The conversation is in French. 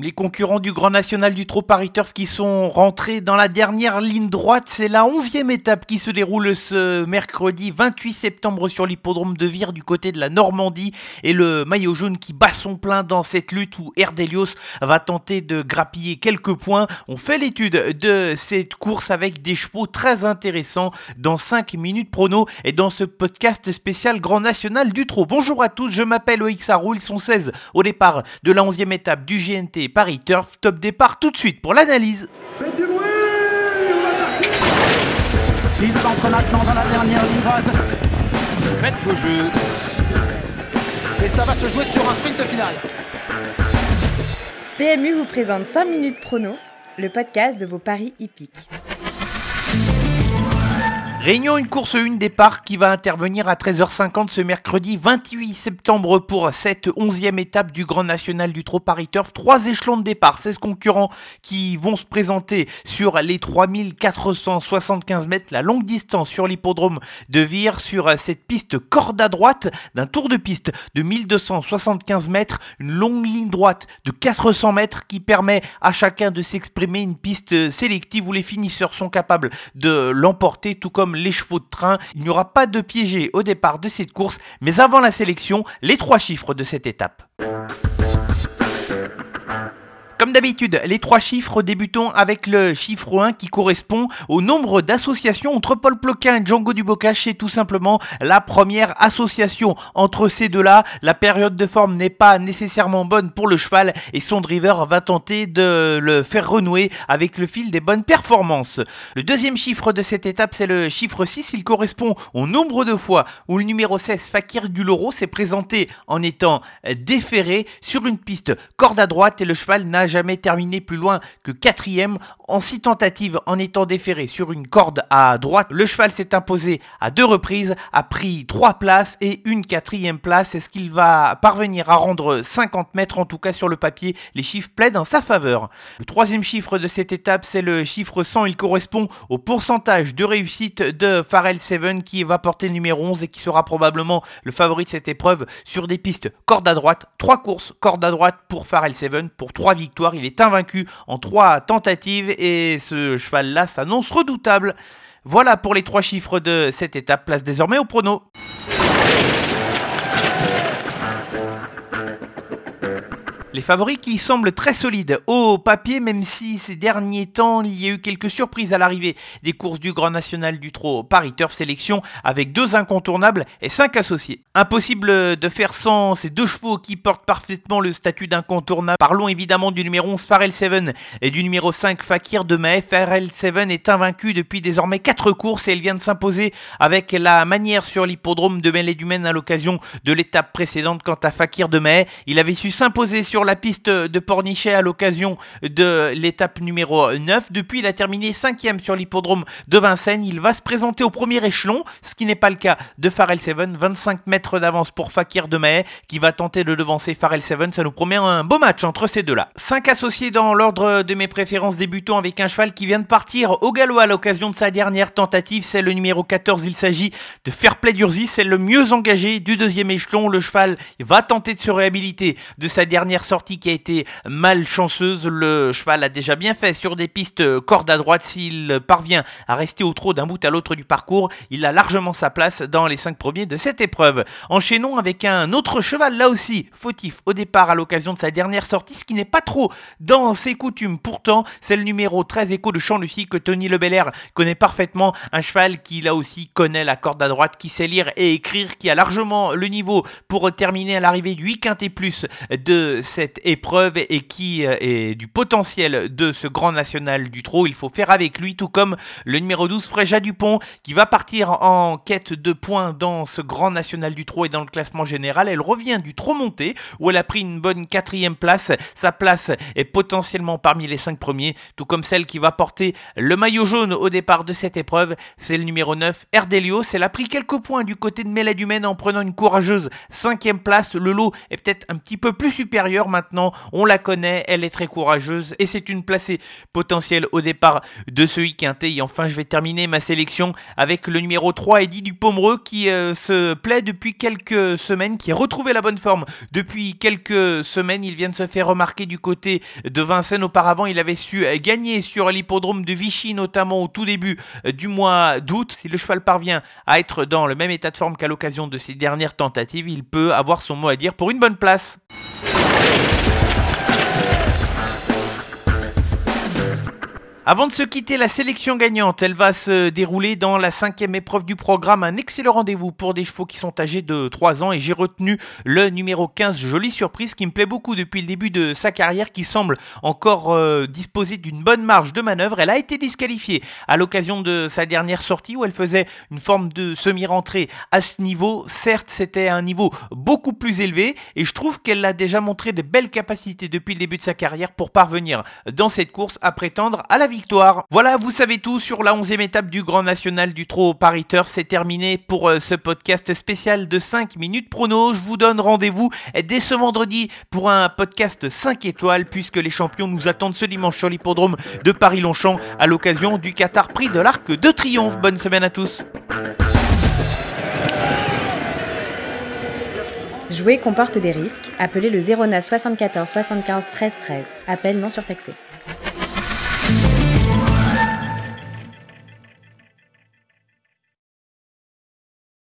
Les concurrents du Grand National du Trot Paris Turf qui sont rentrés dans la dernière ligne droite, c'est la onzième étape qui se déroule ce mercredi 28 septembre sur l'hippodrome de Vire du côté de la Normandie et le maillot jaune qui bat son plein dans cette lutte où Erdelios va tenter de grappiller quelques points. On fait l'étude de cette course avec des chevaux très intéressants dans 5 minutes prono et dans ce podcast spécial Grand National du Trot. Bonjour à tous, je m'appelle Oix ils sont 16 au départ de la onzième étape du GNT Paris Turf. Top départ tout de suite pour l'analyse. Faites du bruit Il s'entre maintenant dans la dernière ligne droite. Faites vos jeux. Et ça va se jouer sur un sprint final. PMU vous présente 5 minutes prono, le podcast de vos paris hippiques. Réunion une course une départ qui va intervenir à 13h50 ce mercredi 28 septembre pour cette 11e étape du Grand National du Trot Paris. Trois échelons de départ, 16 concurrents qui vont se présenter sur les 3475 mètres, la longue distance sur l'hippodrome de Vire, sur cette piste corde à droite d'un tour de piste de 1275 mètres, une longue ligne droite de 400 mètres qui permet à chacun de s'exprimer une piste sélective où les finisseurs sont capables de l'emporter tout comme les chevaux de train. Il n'y aura pas de piégé au départ de cette course, mais avant la sélection, les trois chiffres de cette étape. Comme d'habitude, les trois chiffres, débutons avec le chiffre 1 qui correspond au nombre d'associations entre Paul Ploquin et Django Dubocache. C'est tout simplement la première association entre ces deux-là. La période de forme n'est pas nécessairement bonne pour le cheval et son driver va tenter de le faire renouer avec le fil des bonnes performances. Le deuxième chiffre de cette étape, c'est le chiffre 6. Il correspond au nombre de fois où le numéro 16, Fakir du Loro, s'est présenté en étant déféré sur une piste corde à droite et le cheval n'a jamais terminé plus loin que quatrième en six tentatives en étant déféré sur une corde à droite. Le cheval s'est imposé à deux reprises, a pris trois places et une quatrième place. Est-ce qu'il va parvenir à rendre 50 mètres? En tout cas sur le papier Les chiffres plaident en sa faveur. Le troisième chiffre de cette étape, c'est le chiffre 100. Il correspond au pourcentage de réussite de Pharrell Seven qui va porter le numéro 11 et qui sera probablement le favori de cette épreuve sur des pistes corde à droite. Trois courses corde à droite pour Pharrell Seven pour trois victoires il est invaincu en trois tentatives et ce cheval-là s'annonce redoutable. Voilà pour les trois chiffres de cette étape. Place désormais au prono. Les favoris qui semblent très solides au papier, même si ces derniers temps il y a eu quelques surprises à l'arrivée des courses du Grand National du Trot Paris Turf Sélection avec deux incontournables et cinq associés. Impossible de faire sans ces deux chevaux qui portent parfaitement le statut d'incontournable. Parlons évidemment du numéro 11 Farrell Seven et du numéro 5 Fakir de Mai. Farrell Seven est invaincu depuis désormais quatre courses et elle vient de s'imposer avec la manière sur l'hippodrome de Mêlée du Maine à l'occasion de l'étape précédente quant à Fakir de Mai. Il avait su s'imposer sur la piste de Pornichet à l'occasion de l'étape numéro 9. Depuis, il a terminé 5 sur l'hippodrome de Vincennes. Il va se présenter au premier échelon, ce qui n'est pas le cas de Farrell Seven. 25 mètres d'avance pour Fakir de Mahé qui va tenter de devancer Farrell Seven. Ça nous promet un beau match entre ces deux-là. 5 associés dans l'ordre de mes préférences débutants avec un cheval qui vient de partir au galop à l'occasion de sa dernière tentative. C'est le numéro 14. Il s'agit de Fairplay d'Urzi. C'est le mieux engagé du deuxième échelon. Le cheval va tenter de se réhabiliter de sa dernière sortie qui a été malchanceuse. Le cheval a déjà bien fait sur des pistes corde à droite. S'il parvient à rester au trot d'un bout à l'autre du parcours, il a largement sa place dans les 5 premiers de cette épreuve. Enchaînons avec un autre cheval, là aussi fautif au départ à l'occasion de sa dernière sortie, ce qui n'est pas trop dans ses coutumes. Pourtant, c'est le numéro 13 écho de Champ-Lucie que Tony Lebelair connaît parfaitement. Un cheval qui là aussi connaît la corde à droite, qui sait lire et écrire, qui a largement le niveau pour terminer à l'arrivée du 8 quintet plus de cette épreuve et qui euh, est du potentiel de ce grand national du trot. Il faut faire avec lui, tout comme le numéro 12, Fréja Dupont, qui va partir en quête de points dans ce grand national du trot et dans le classement général. Elle revient du trot monté, où elle a pris une bonne quatrième place. Sa place est potentiellement parmi les cinq premiers, tout comme celle qui va porter le maillot jaune au départ de cette épreuve. C'est le numéro 9, Erdelio. Elle a pris quelques points du côté de Méladumène en prenant une courageuse cinquième place. Le lot est peut-être un petit peu plus supérieur, maintenant, on la connaît, elle est très courageuse et c'est une placée potentielle au départ de ce week-end. Et enfin, je vais terminer ma sélection avec le numéro 3, Eddie Dupomereux, qui euh, se plaît depuis quelques semaines, qui a retrouvé la bonne forme depuis quelques semaines. Il vient de se faire remarquer du côté de Vincennes. Auparavant, il avait su gagner sur l'hippodrome de Vichy, notamment au tout début du mois d'août. Si le cheval parvient à être dans le même état de forme qu'à l'occasion de ses dernières tentatives, il peut avoir son mot à dire pour une bonne place. Thank you. Avant de se quitter, la sélection gagnante, elle va se dérouler dans la cinquième épreuve du programme. Un excellent rendez-vous pour des chevaux qui sont âgés de 3 ans et j'ai retenu le numéro 15, jolie surprise, qui me plaît beaucoup depuis le début de sa carrière, qui semble encore euh, disposer d'une bonne marge de manœuvre. Elle a été disqualifiée à l'occasion de sa dernière sortie où elle faisait une forme de semi-rentrée à ce niveau. Certes, c'était un niveau beaucoup plus élevé et je trouve qu'elle a déjà montré de belles capacités depuis le début de sa carrière pour parvenir dans cette course à prétendre à la victoire Voilà, vous savez tout sur la 11e étape du Grand National du Trot Paris Turf. C'est terminé pour euh, ce podcast spécial de 5 minutes prono. Je vous donne rendez-vous dès ce vendredi pour un podcast 5 étoiles puisque les champions nous attendent ce dimanche sur l'hippodrome de Paris-Longchamp à l'occasion du Qatar Prix de l'Arc de Triomphe. Bonne semaine à tous. Jouer comporte des risques. Appelez le 09 74 75 13 13. Appel non surtaxé.